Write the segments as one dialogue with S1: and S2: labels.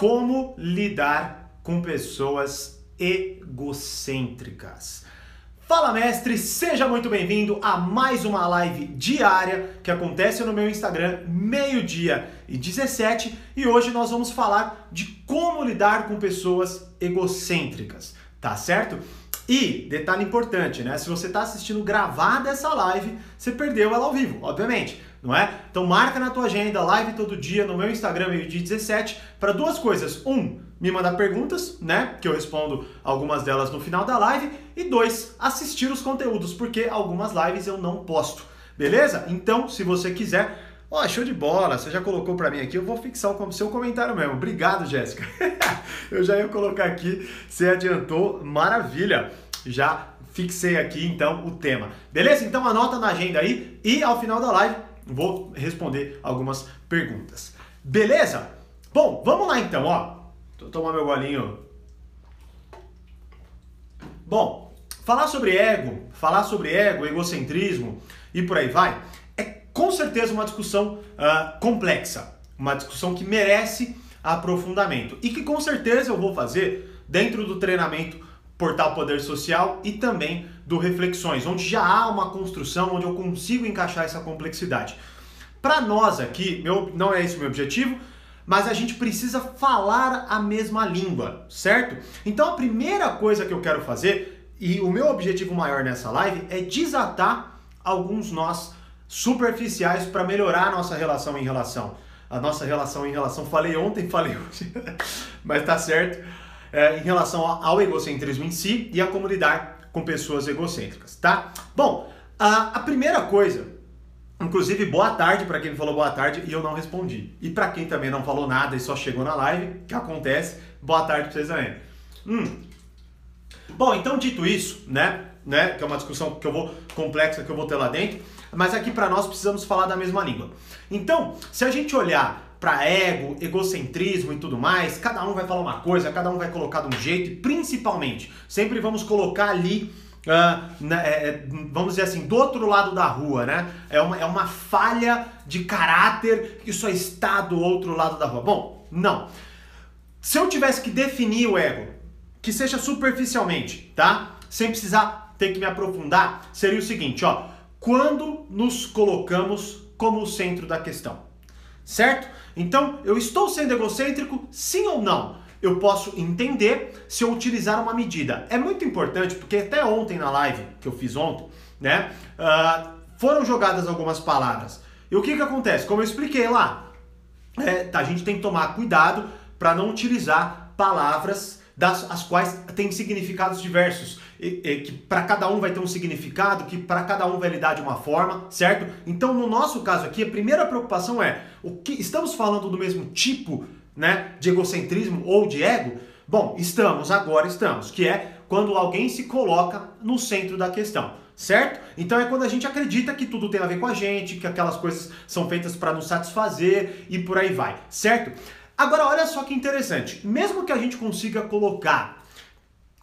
S1: como lidar com pessoas egocêntricas. Fala mestre, seja muito bem-vindo a mais uma live diária que acontece no meu Instagram, meio-dia e 17, e hoje nós vamos falar de como lidar com pessoas egocêntricas, tá certo? E, detalhe importante, né? Se você está assistindo gravada essa live, você perdeu ela ao vivo, obviamente, não é? Então marca na tua agenda, live todo dia no meu Instagram, meio-dia 17, para duas coisas. Um, me mandar perguntas, né? Que eu respondo algumas delas no final da live. E dois, assistir os conteúdos, porque algumas lives eu não posto. Beleza? Então, se você quiser, Ó, oh, show de bola, você já colocou para mim aqui, eu vou fixar o seu comentário mesmo. Obrigado, Jéssica. eu já ia colocar aqui, você adiantou, maravilha. Já fixei aqui então o tema. Beleza? Então anota na agenda aí e ao final da live vou responder algumas perguntas. Beleza? Bom, vamos lá então, ó. Vou tomar meu golinho. Bom, falar sobre ego, falar sobre ego, egocentrismo e por aí vai com certeza uma discussão uh, complexa, uma discussão que merece aprofundamento e que com certeza eu vou fazer dentro do treinamento Portal Poder Social e também do Reflexões, onde já há uma construção, onde eu consigo encaixar essa complexidade. Para nós aqui, meu, não é esse o meu objetivo, mas a gente precisa falar a mesma língua, certo? Então a primeira coisa que eu quero fazer, e o meu objetivo maior nessa live, é desatar alguns nós superficiais para melhorar a nossa relação em relação. A nossa relação em relação, falei ontem, falei hoje, mas tá certo, é, em relação ao egocentrismo em si e a como lidar com pessoas egocêntricas, tá? Bom, a, a primeira coisa, inclusive boa tarde para quem falou boa tarde e eu não respondi. E para quem também não falou nada e só chegou na live, que acontece, boa tarde para vocês também. Hum. Bom, então dito isso, né, né, que é uma discussão que eu vou complexa que eu vou ter lá dentro, mas aqui para nós precisamos falar da mesma língua. Então, se a gente olhar para ego, egocentrismo e tudo mais, cada um vai falar uma coisa, cada um vai colocar de um jeito e principalmente, sempre vamos colocar ali Uh, né, é, vamos dizer assim, do outro lado da rua, né? É uma, é uma falha de caráter que só está do outro lado da rua. Bom, não. Se eu tivesse que definir o ego, que seja superficialmente, tá? Sem precisar ter que me aprofundar, seria o seguinte, ó quando nos colocamos como o centro da questão. Certo? Então, eu estou sendo egocêntrico, sim ou não? Eu posso entender se eu utilizar uma medida. É muito importante, porque até ontem na live que eu fiz ontem, né, uh, foram jogadas algumas palavras. E o que, que acontece? Como eu expliquei lá, é, tá, a gente tem que tomar cuidado para não utilizar palavras das as quais têm significados diversos que para cada um vai ter um significado, que para cada um vai lidar de uma forma, certo? Então, no nosso caso aqui, a primeira preocupação é: o que estamos falando do mesmo tipo, né, de egocentrismo ou de ego? Bom, estamos, agora estamos, que é quando alguém se coloca no centro da questão, certo? Então é quando a gente acredita que tudo tem a ver com a gente, que aquelas coisas são feitas para nos satisfazer e por aí vai, certo? Agora olha só que interessante, mesmo que a gente consiga colocar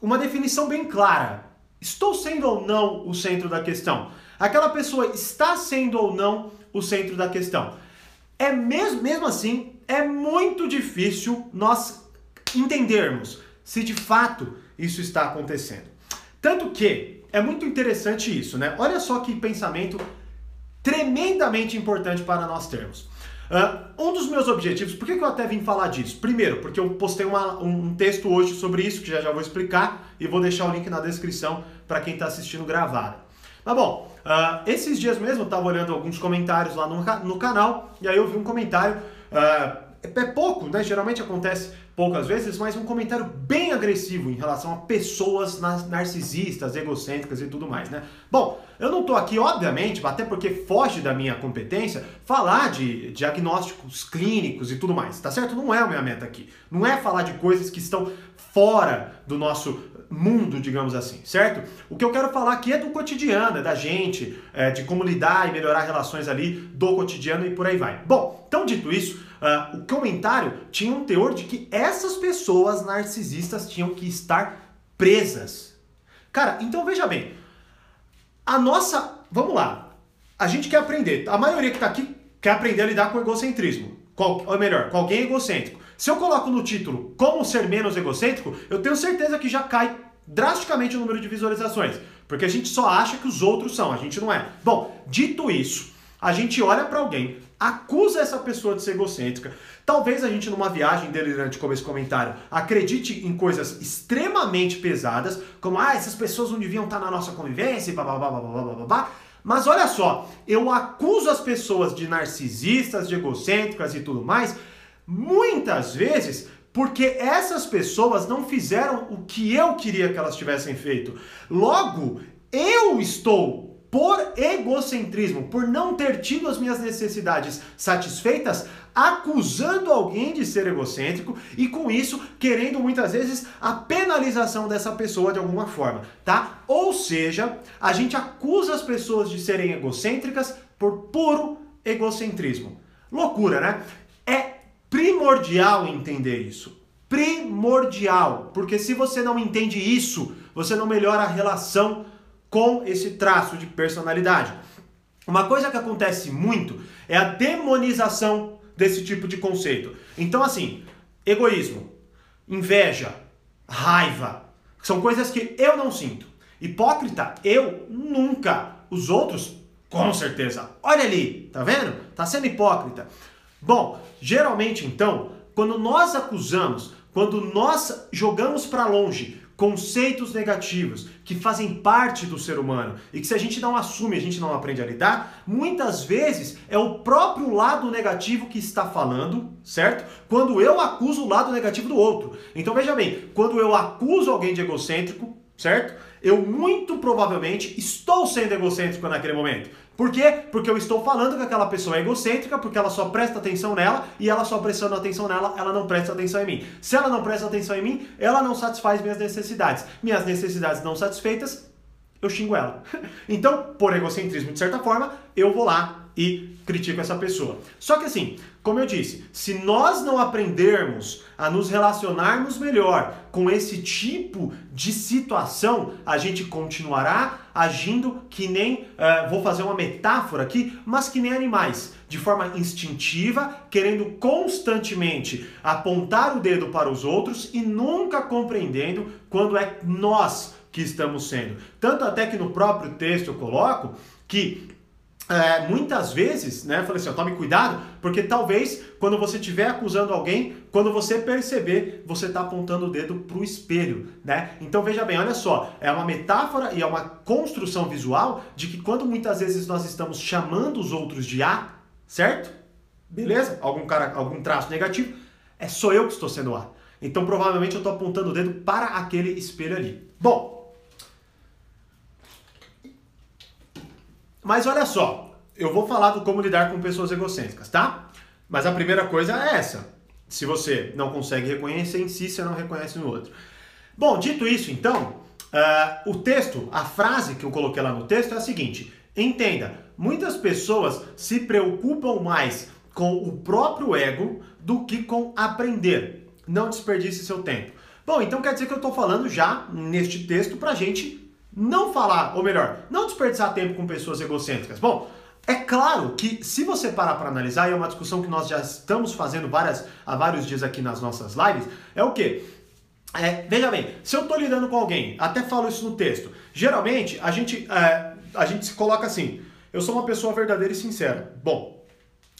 S1: uma definição bem clara. Estou sendo ou não o centro da questão? Aquela pessoa está sendo ou não o centro da questão? É mesmo, mesmo assim, é muito difícil nós entendermos se de fato isso está acontecendo. Tanto que é muito interessante isso, né? Olha só que pensamento tremendamente importante para nós termos. Uh, um dos meus objetivos, por que, eu até vim falar disso? Primeiro, porque eu postei uma, um, texto hoje sobre isso, que já já vou explicar, e vou deixar o link na descrição para quem está assistindo gravado. Mas bom, uh, esses dias mesmo eu estava olhando alguns comentários lá no, no canal, e aí eu vi um comentário, uh, é pouco, né? Geralmente acontece poucas vezes, mas um comentário bem agressivo em relação a pessoas narcisistas, egocêntricas e tudo mais, né? Bom, eu não tô aqui, obviamente, até porque foge da minha competência, falar de diagnósticos clínicos e tudo mais, tá certo? Não é a minha meta aqui. Não é falar de coisas que estão fora do nosso mundo, digamos assim, certo? O que eu quero falar aqui é do cotidiano, é da gente, é, de como lidar e melhorar relações ali do cotidiano e por aí vai. Bom, então dito isso, uh, o comentário tinha um teor de que essas pessoas narcisistas tinham que estar presas. Cara, então veja bem, a nossa. Vamos lá. A gente quer aprender. A maioria que está aqui quer aprender a lidar com o egocentrismo. Qual, ou melhor, com alguém egocêntrico. Se eu coloco no título como ser menos egocêntrico, eu tenho certeza que já cai drasticamente o número de visualizações, porque a gente só acha que os outros são, a gente não é. Bom, dito isso, a gente olha para alguém, acusa essa pessoa de ser egocêntrica. Talvez a gente, numa viagem delirante como esse comentário, acredite em coisas extremamente pesadas, como ah, essas pessoas não deviam estar na nossa convivência, blá blá blá blá blá blá blá. Mas olha só, eu acuso as pessoas de narcisistas, de egocêntricas e tudo mais, muitas vezes porque essas pessoas não fizeram o que eu queria que elas tivessem feito. Logo, eu estou por egocentrismo, por não ter tido as minhas necessidades satisfeitas, acusando alguém de ser egocêntrico e com isso querendo muitas vezes a penalização dessa pessoa de alguma forma, tá? Ou seja, a gente acusa as pessoas de serem egocêntricas por puro egocentrismo. Loucura, né? É primordial entender isso. Primordial, porque se você não entende isso, você não melhora a relação com esse traço de personalidade. Uma coisa que acontece muito é a demonização desse tipo de conceito. Então, assim, egoísmo, inveja, raiva, são coisas que eu não sinto. Hipócrita, eu nunca. Os outros, com certeza. Olha ali, tá vendo? Tá sendo hipócrita. Bom, geralmente então, quando nós acusamos, quando nós jogamos para longe conceitos negativos que fazem parte do ser humano e que se a gente não assume, a gente não aprende a lidar, muitas vezes é o próprio lado negativo que está falando, certo? Quando eu acuso o lado negativo do outro. Então veja bem, quando eu acuso alguém de egocêntrico, certo? Eu muito provavelmente estou sendo egocêntrico naquele momento. Por quê? Porque eu estou falando que aquela pessoa é egocêntrica, porque ela só presta atenção nela e ela só prestando atenção nela, ela não presta atenção em mim. Se ela não presta atenção em mim, ela não satisfaz minhas necessidades. Minhas necessidades não satisfeitas, eu xingo ela. Então, por egocentrismo, de certa forma, eu vou lá e critico essa pessoa. Só que assim, como eu disse, se nós não aprendermos a nos relacionarmos melhor com esse tipo de situação, a gente continuará agindo que nem, uh, vou fazer uma metáfora aqui, mas que nem animais, de forma instintiva, querendo constantemente apontar o dedo para os outros e nunca compreendendo quando é nós que estamos sendo. Tanto até que no próprio texto eu coloco que é, muitas vezes, né, falei assim, ó, tome cuidado, porque talvez quando você estiver acusando alguém, quando você perceber, você está apontando o dedo para o espelho, né? Então veja bem, olha só, é uma metáfora e é uma construção visual de que quando muitas vezes nós estamos chamando os outros de A, certo? Beleza? Algum, cara, algum traço negativo, é só eu que estou sendo A. Então provavelmente eu estou apontando o dedo para aquele espelho ali. Bom, Mas olha só, eu vou falar do como lidar com pessoas egocêntricas, tá? Mas a primeira coisa é essa. Se você não consegue reconhecer em si, você não reconhece no outro. Bom, dito isso, então, uh, o texto, a frase que eu coloquei lá no texto é a seguinte: entenda, muitas pessoas se preocupam mais com o próprio ego do que com aprender. Não desperdice seu tempo. Bom, então quer dizer que eu estou falando já neste texto para gente não falar, ou melhor, não desperdiçar tempo com pessoas egocêntricas. Bom, é claro que se você parar para analisar, e é uma discussão que nós já estamos fazendo várias, há vários dias aqui nas nossas lives, é o que? É, veja bem, se eu estou lidando com alguém, até falo isso no texto, geralmente a gente, é, a gente se coloca assim, eu sou uma pessoa verdadeira e sincera. Bom,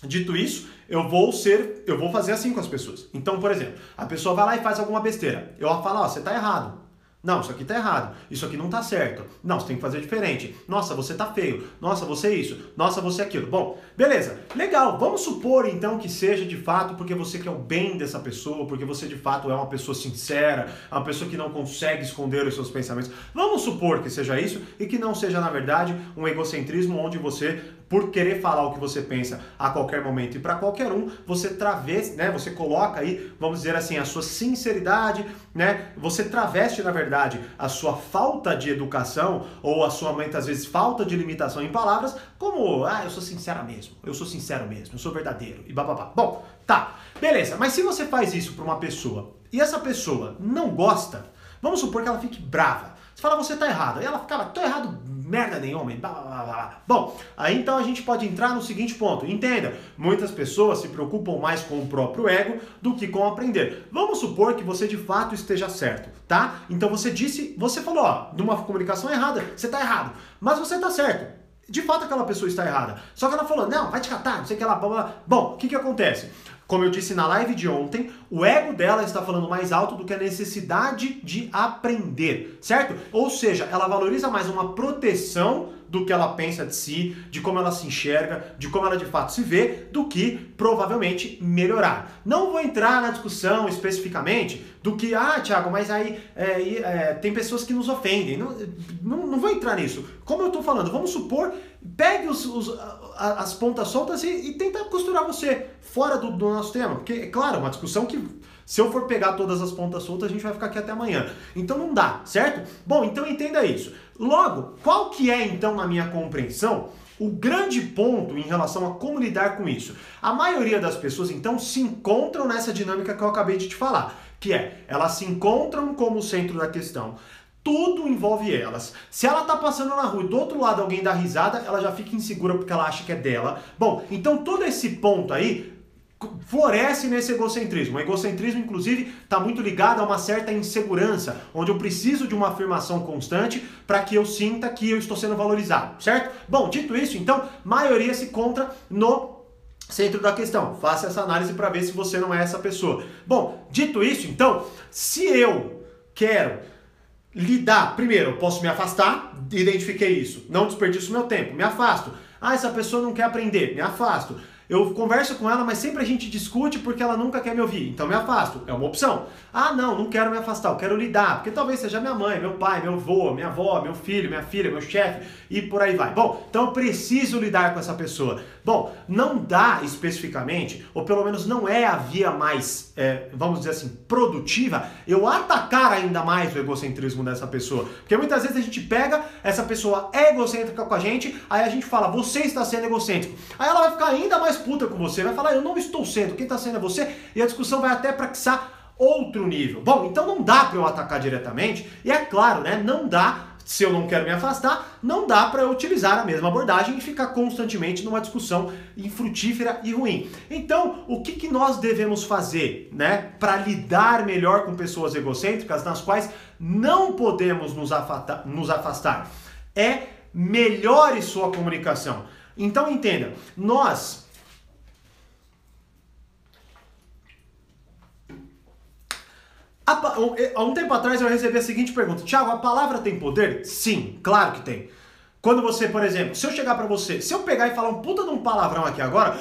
S1: dito isso, eu vou ser, eu vou fazer assim com as pessoas. Então, por exemplo, a pessoa vai lá e faz alguma besteira. Eu falo, ó, você está errado. Não, isso aqui tá errado. Isso aqui não tá certo. Não, você tem que fazer diferente. Nossa, você tá feio. Nossa, você é isso. Nossa, você é aquilo. Bom, beleza. Legal. Vamos supor então que seja de fato porque você quer o bem dessa pessoa, porque você de fato é uma pessoa sincera, uma pessoa que não consegue esconder os seus pensamentos. Vamos supor que seja isso e que não seja na verdade um egocentrismo onde você por querer falar o que você pensa a qualquer momento e para qualquer um, você traveste, né? Você coloca aí, vamos dizer assim, a sua sinceridade, né? Você traveste, na verdade, a sua falta de educação ou a sua muitas vezes falta de limitação em palavras, como, ah, eu sou sincera mesmo, eu sou sincero mesmo, eu sou verdadeiro e bababá. Bom, tá, beleza. Mas se você faz isso para uma pessoa e essa pessoa não gosta, vamos supor que ela fique brava Você fala, você tá errado. Aí ela ficava, tô errado merda nenhuma. Blá, blá, blá. Bom, aí então a gente pode entrar no seguinte ponto. Entenda, muitas pessoas se preocupam mais com o próprio ego do que com aprender. Vamos supor que você de fato esteja certo, tá? Então você disse, você falou, ó, de uma comunicação errada, você tá errado. Mas você tá certo. De fato aquela pessoa está errada. Só que ela falou, não, vai te catar, não sei o que lá. Blá, blá. Bom, o que que acontece? Como eu disse na live de ontem, o ego dela está falando mais alto do que a necessidade de aprender, certo? Ou seja, ela valoriza mais uma proteção do que ela pensa de si, de como ela se enxerga, de como ela de fato se vê, do que provavelmente melhorar. Não vou entrar na discussão especificamente do que, ah, Thiago, mas aí é, é, tem pessoas que nos ofendem. Não, não, não vou entrar nisso. Como eu estou falando, vamos supor, pegue os, os, as pontas soltas e, e tenta costurar você fora do, do nosso tema. Porque, é claro, é uma discussão que se eu for pegar todas as pontas soltas, a gente vai ficar aqui até amanhã. Então não dá, certo? Bom, então entenda isso. Logo, qual que é então na minha compreensão o grande ponto em relação a como lidar com isso? A maioria das pessoas então se encontram nessa dinâmica que eu acabei de te falar, que é elas se encontram como centro da questão. Tudo envolve elas. Se ela tá passando na rua e do outro lado alguém dá risada, ela já fica insegura porque ela acha que é dela. Bom, então todo esse ponto aí floresce nesse egocentrismo. O egocentrismo, inclusive, está muito ligado a uma certa insegurança, onde eu preciso de uma afirmação constante para que eu sinta que eu estou sendo valorizado, certo? Bom, dito isso, então, maioria se encontra no centro da questão. Faça essa análise para ver se você não é essa pessoa. Bom, dito isso, então, se eu quero lidar. Primeiro, eu posso me afastar, identifiquei isso. Não desperdiço meu tempo, me afasto. Ah, essa pessoa não quer aprender, me afasto. Eu converso com ela, mas sempre a gente discute porque ela nunca quer me ouvir. Então me afasto. É uma opção. Ah, não, não quero me afastar, eu quero lidar. Porque talvez seja minha mãe, meu pai, meu avô, minha avó, meu filho, minha filha, meu chefe e por aí vai. Bom, então eu preciso lidar com essa pessoa. Bom, não dá especificamente, ou pelo menos não é a via mais, é, vamos dizer assim, produtiva, eu atacar ainda mais o egocentrismo dessa pessoa. Porque muitas vezes a gente pega, essa pessoa é egocêntrica com a gente, aí a gente fala, você está sendo egocêntrico. Aí ela vai ficar ainda mais puta com você, vai falar, eu não estou sendo, quem está sendo é você, e a discussão vai até para outro nível. Bom, então não dá para eu atacar diretamente, e é claro, né, não dá se eu não quero me afastar, não dá para utilizar a mesma abordagem e ficar constantemente numa discussão infrutífera e ruim. Então, o que, que nós devemos fazer, né, para lidar melhor com pessoas egocêntricas nas quais não podemos nos, nos afastar? É melhore sua comunicação. Então entenda, nós Há um tempo atrás eu recebi a seguinte pergunta: Tiago, a palavra tem poder? Sim, claro que tem. Quando você, por exemplo, se eu chegar para você, se eu pegar e falar um puta de um palavrão aqui agora,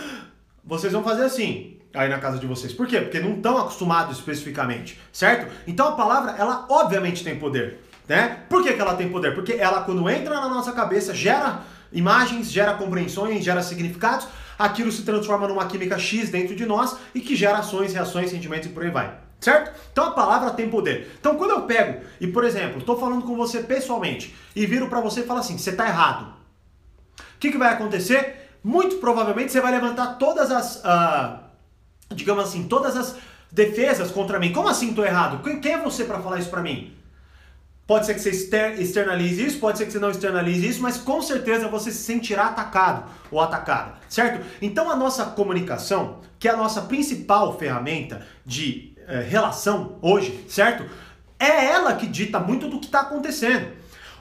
S1: vocês vão fazer assim, aí na casa de vocês. Por quê? Porque não estão acostumados especificamente, certo? Então a palavra, ela obviamente tem poder, né? Por que, que ela tem poder? Porque ela, quando entra na nossa cabeça, gera imagens, gera compreensões, gera significados, aquilo se transforma numa química X dentro de nós e que gera ações, reações, sentimentos e por aí vai. Certo? Então a palavra tem poder. Então quando eu pego e, por exemplo, estou falando com você pessoalmente e viro para você e falo assim, você está errado. O que, que vai acontecer? Muito provavelmente você vai levantar todas as, uh, digamos assim, todas as defesas contra mim. Como assim estou errado? Quem é você para falar isso para mim? Pode ser que você externalize isso, pode ser que você não externalize isso, mas com certeza você se sentirá atacado ou atacada, certo? Então a nossa comunicação, que é a nossa principal ferramenta de é, relação hoje, certo? É ela que dita muito do que está acontecendo.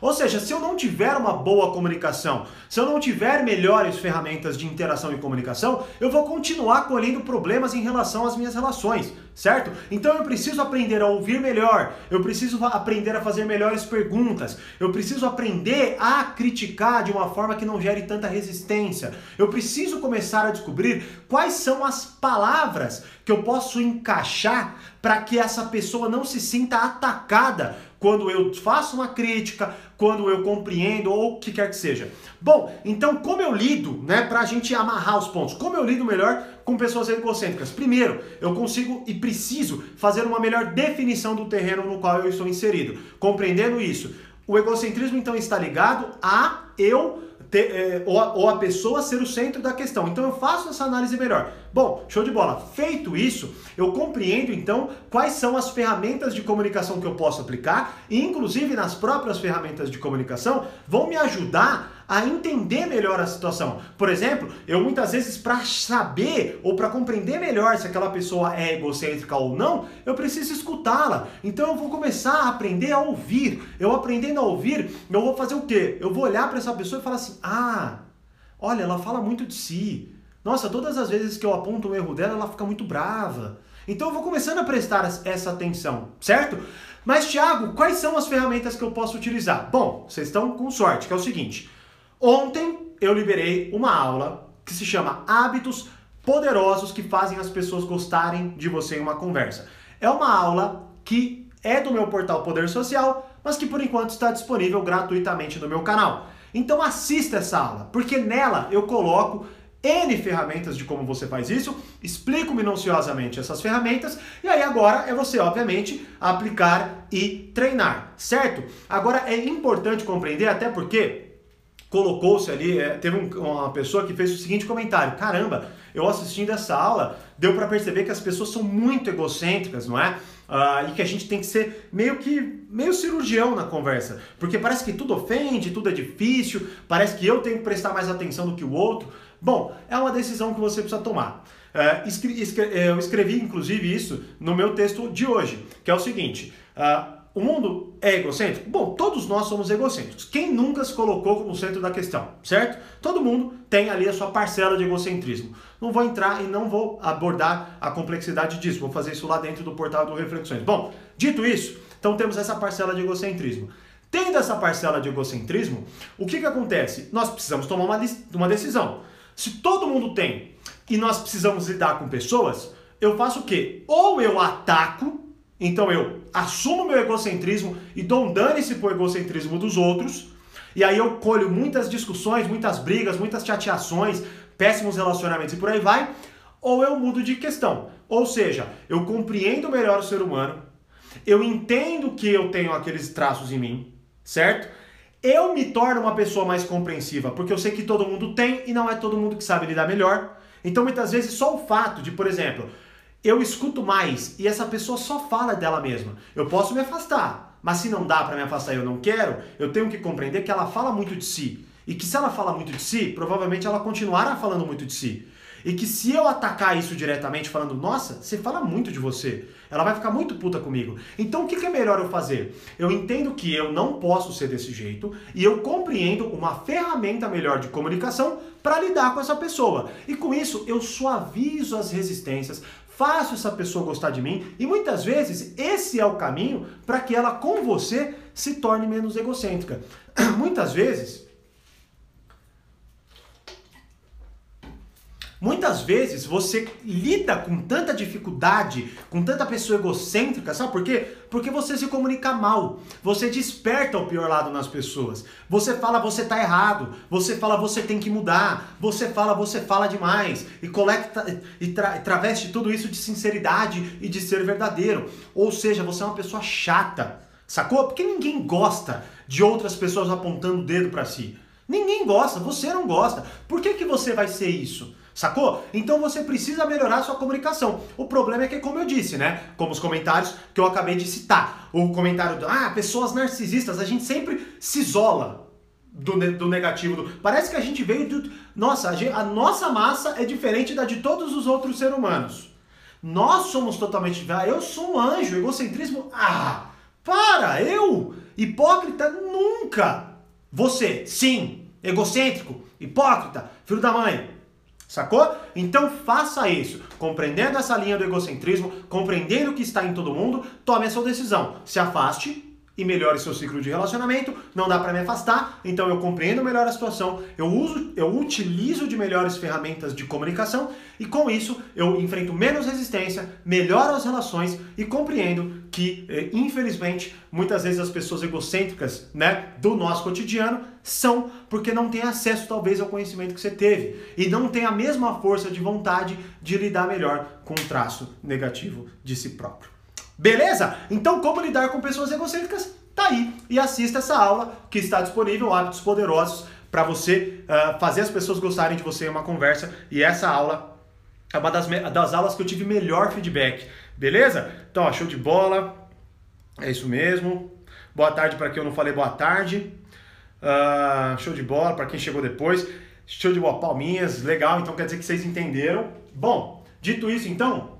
S1: Ou seja, se eu não tiver uma boa comunicação, se eu não tiver melhores ferramentas de interação e comunicação, eu vou continuar colhendo problemas em relação às minhas relações, certo? Então eu preciso aprender a ouvir melhor, eu preciso aprender a fazer melhores perguntas, eu preciso aprender a criticar de uma forma que não gere tanta resistência, eu preciso começar a descobrir quais são as palavras que eu posso encaixar para que essa pessoa não se sinta atacada quando eu faço uma crítica, quando eu compreendo ou o que quer que seja. Bom, então como eu lido, né, para a gente amarrar os pontos, como eu lido melhor com pessoas egocêntricas? Primeiro, eu consigo e preciso fazer uma melhor definição do terreno no qual eu estou inserido. Compreendendo isso, o egocentrismo então está ligado a eu ter, é, ou, a, ou a pessoa ser o centro da questão. Então eu faço essa análise melhor. Bom, show de bola. Feito isso, eu compreendo então quais são as ferramentas de comunicação que eu posso aplicar, e inclusive nas próprias ferramentas de comunicação vão me ajudar a entender melhor a situação. Por exemplo, eu muitas vezes para saber ou para compreender melhor se aquela pessoa é egocêntrica ou não, eu preciso escutá-la. Então eu vou começar a aprender a ouvir. Eu aprendendo a ouvir, eu vou fazer o quê? Eu vou olhar para essa pessoa e falar assim: "Ah, olha, ela fala muito de si. Nossa, todas as vezes que eu aponto um erro dela, ela fica muito brava." Então eu vou começando a prestar essa atenção, certo? Mas, Thiago, quais são as ferramentas que eu posso utilizar? Bom, vocês estão com sorte, que é o seguinte: Ontem eu liberei uma aula que se chama Hábitos Poderosos que fazem as pessoas gostarem de você em uma conversa. É uma aula que é do meu portal Poder Social, mas que por enquanto está disponível gratuitamente no meu canal. Então assista essa aula, porque nela eu coloco N ferramentas de como você faz isso, explico minuciosamente essas ferramentas e aí agora é você, obviamente, aplicar e treinar, certo? Agora é importante compreender, até porque colocou-se ali, é, teve um, uma pessoa que fez o seguinte comentário: caramba, eu assistindo essa aula, deu para perceber que as pessoas são muito egocêntricas, não é? Uh, e que a gente tem que ser meio que meio cirurgião na conversa, porque parece que tudo ofende, tudo é difícil, parece que eu tenho que prestar mais atenção do que o outro. Bom, é uma decisão que você precisa tomar. Uh, escre escre eu escrevi inclusive isso no meu texto de hoje, que é o seguinte: uh, o mundo é egocêntrico? Bom, todos nós somos egocêntricos. Quem nunca se colocou como centro da questão, certo? Todo mundo tem ali a sua parcela de egocentrismo. Não vou entrar e não vou abordar a complexidade disso, vou fazer isso lá dentro do portal do Reflexões. Bom, dito isso, então temos essa parcela de egocentrismo. Tendo essa parcela de egocentrismo, o que, que acontece? Nós precisamos tomar uma, uma decisão. Se todo mundo tem e nós precisamos lidar com pessoas, eu faço o quê? Ou eu ataco então eu assumo meu egocentrismo e dou um dane-se pro egocentrismo dos outros, e aí eu colho muitas discussões, muitas brigas, muitas chateações, péssimos relacionamentos e por aí vai, ou eu mudo de questão. Ou seja, eu compreendo melhor o ser humano, eu entendo que eu tenho aqueles traços em mim, certo? Eu me torno uma pessoa mais compreensiva, porque eu sei que todo mundo tem e não é todo mundo que sabe lidar melhor. Então muitas vezes só o fato de, por exemplo, eu escuto mais e essa pessoa só fala dela mesma. Eu posso me afastar, mas se não dá para me afastar e eu não quero, eu tenho que compreender que ela fala muito de si. E que se ela fala muito de si, provavelmente ela continuará falando muito de si. E que se eu atacar isso diretamente falando, nossa, você fala muito de você, ela vai ficar muito puta comigo. Então o que é melhor eu fazer? Eu entendo que eu não posso ser desse jeito e eu compreendo uma ferramenta melhor de comunicação para lidar com essa pessoa. E com isso eu suavizo as resistências, faço essa pessoa gostar de mim e muitas vezes esse é o caminho para que ela com você se torne menos egocêntrica. Muitas vezes Muitas vezes você lida com tanta dificuldade, com tanta pessoa egocêntrica, sabe por quê? Porque você se comunica mal, você desperta o pior lado nas pessoas. Você fala você tá errado, você fala você tem que mudar, você fala você fala demais e coleta e tra, traveste tudo isso de sinceridade e de ser verdadeiro. Ou seja, você é uma pessoa chata, sacou? Porque ninguém gosta de outras pessoas apontando o dedo para si. Ninguém gosta, você não gosta. Por que, que você vai ser isso? Sacou? Então você precisa melhorar sua comunicação. O problema é que, como eu disse, né? Como os comentários que eu acabei de citar. O comentário do, ah, pessoas narcisistas, a gente sempre se isola do, do negativo. Do... Parece que a gente veio do. Nossa, a, a nossa massa é diferente da de todos os outros seres humanos. Nós somos totalmente. Ah, eu sou um anjo, egocentrismo. Ah, para! Eu, hipócrita, nunca! Você, sim, egocêntrico, hipócrita, filho da mãe, Sacou? Então faça isso, compreendendo essa linha do egocentrismo, compreendendo o que está em todo mundo, tome a sua decisão. Se afaste e melhore seu ciclo de relacionamento. Não dá para me afastar, então eu compreendo melhor a situação, eu uso, eu utilizo de melhores ferramentas de comunicação e com isso eu enfrento menos resistência, melhoro as relações e compreendo que, eh, infelizmente, muitas vezes as pessoas egocêntricas, né, do nosso cotidiano são porque não têm acesso talvez ao conhecimento que você teve e não tem a mesma força de vontade de lidar melhor com um traço negativo de si próprio. Beleza? Então, como lidar com pessoas egocêntricas? Tá aí. E assista essa aula que está disponível, Hábitos Poderosos, para você uh, fazer as pessoas gostarem de você em uma conversa. E essa aula é uma das, das aulas que eu tive melhor feedback. Beleza? Então, ó, show de bola. É isso mesmo. Boa tarde para quem eu não falei boa tarde. Uh, show de bola para quem chegou depois. Show de bola, palminhas, legal. Então quer dizer que vocês entenderam. Bom, dito isso, então,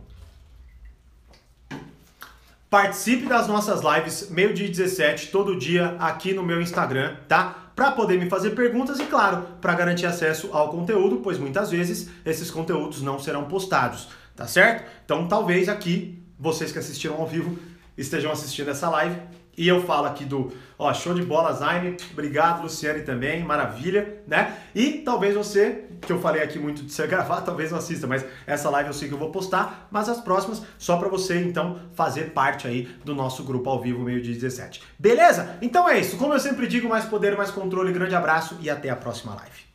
S1: participe das nossas lives meio-dia 17 todo dia aqui no meu Instagram, tá? Para poder me fazer perguntas e, claro, para garantir acesso ao conteúdo, pois muitas vezes esses conteúdos não serão postados, tá certo? Então, talvez aqui vocês que assistiram ao vivo estejam assistindo essa live e eu falo aqui do, ó, show de bola, Zaine. Obrigado, Luciane também, maravilha, né? E talvez você, que eu falei aqui muito de você gravar, talvez não assista, mas essa live eu sei que eu vou postar, mas as próximas só para você então fazer parte aí do nosso grupo ao vivo meio dia 17. Beleza? Então é isso. Como eu sempre digo, mais poder, mais controle. Grande abraço e até a próxima live.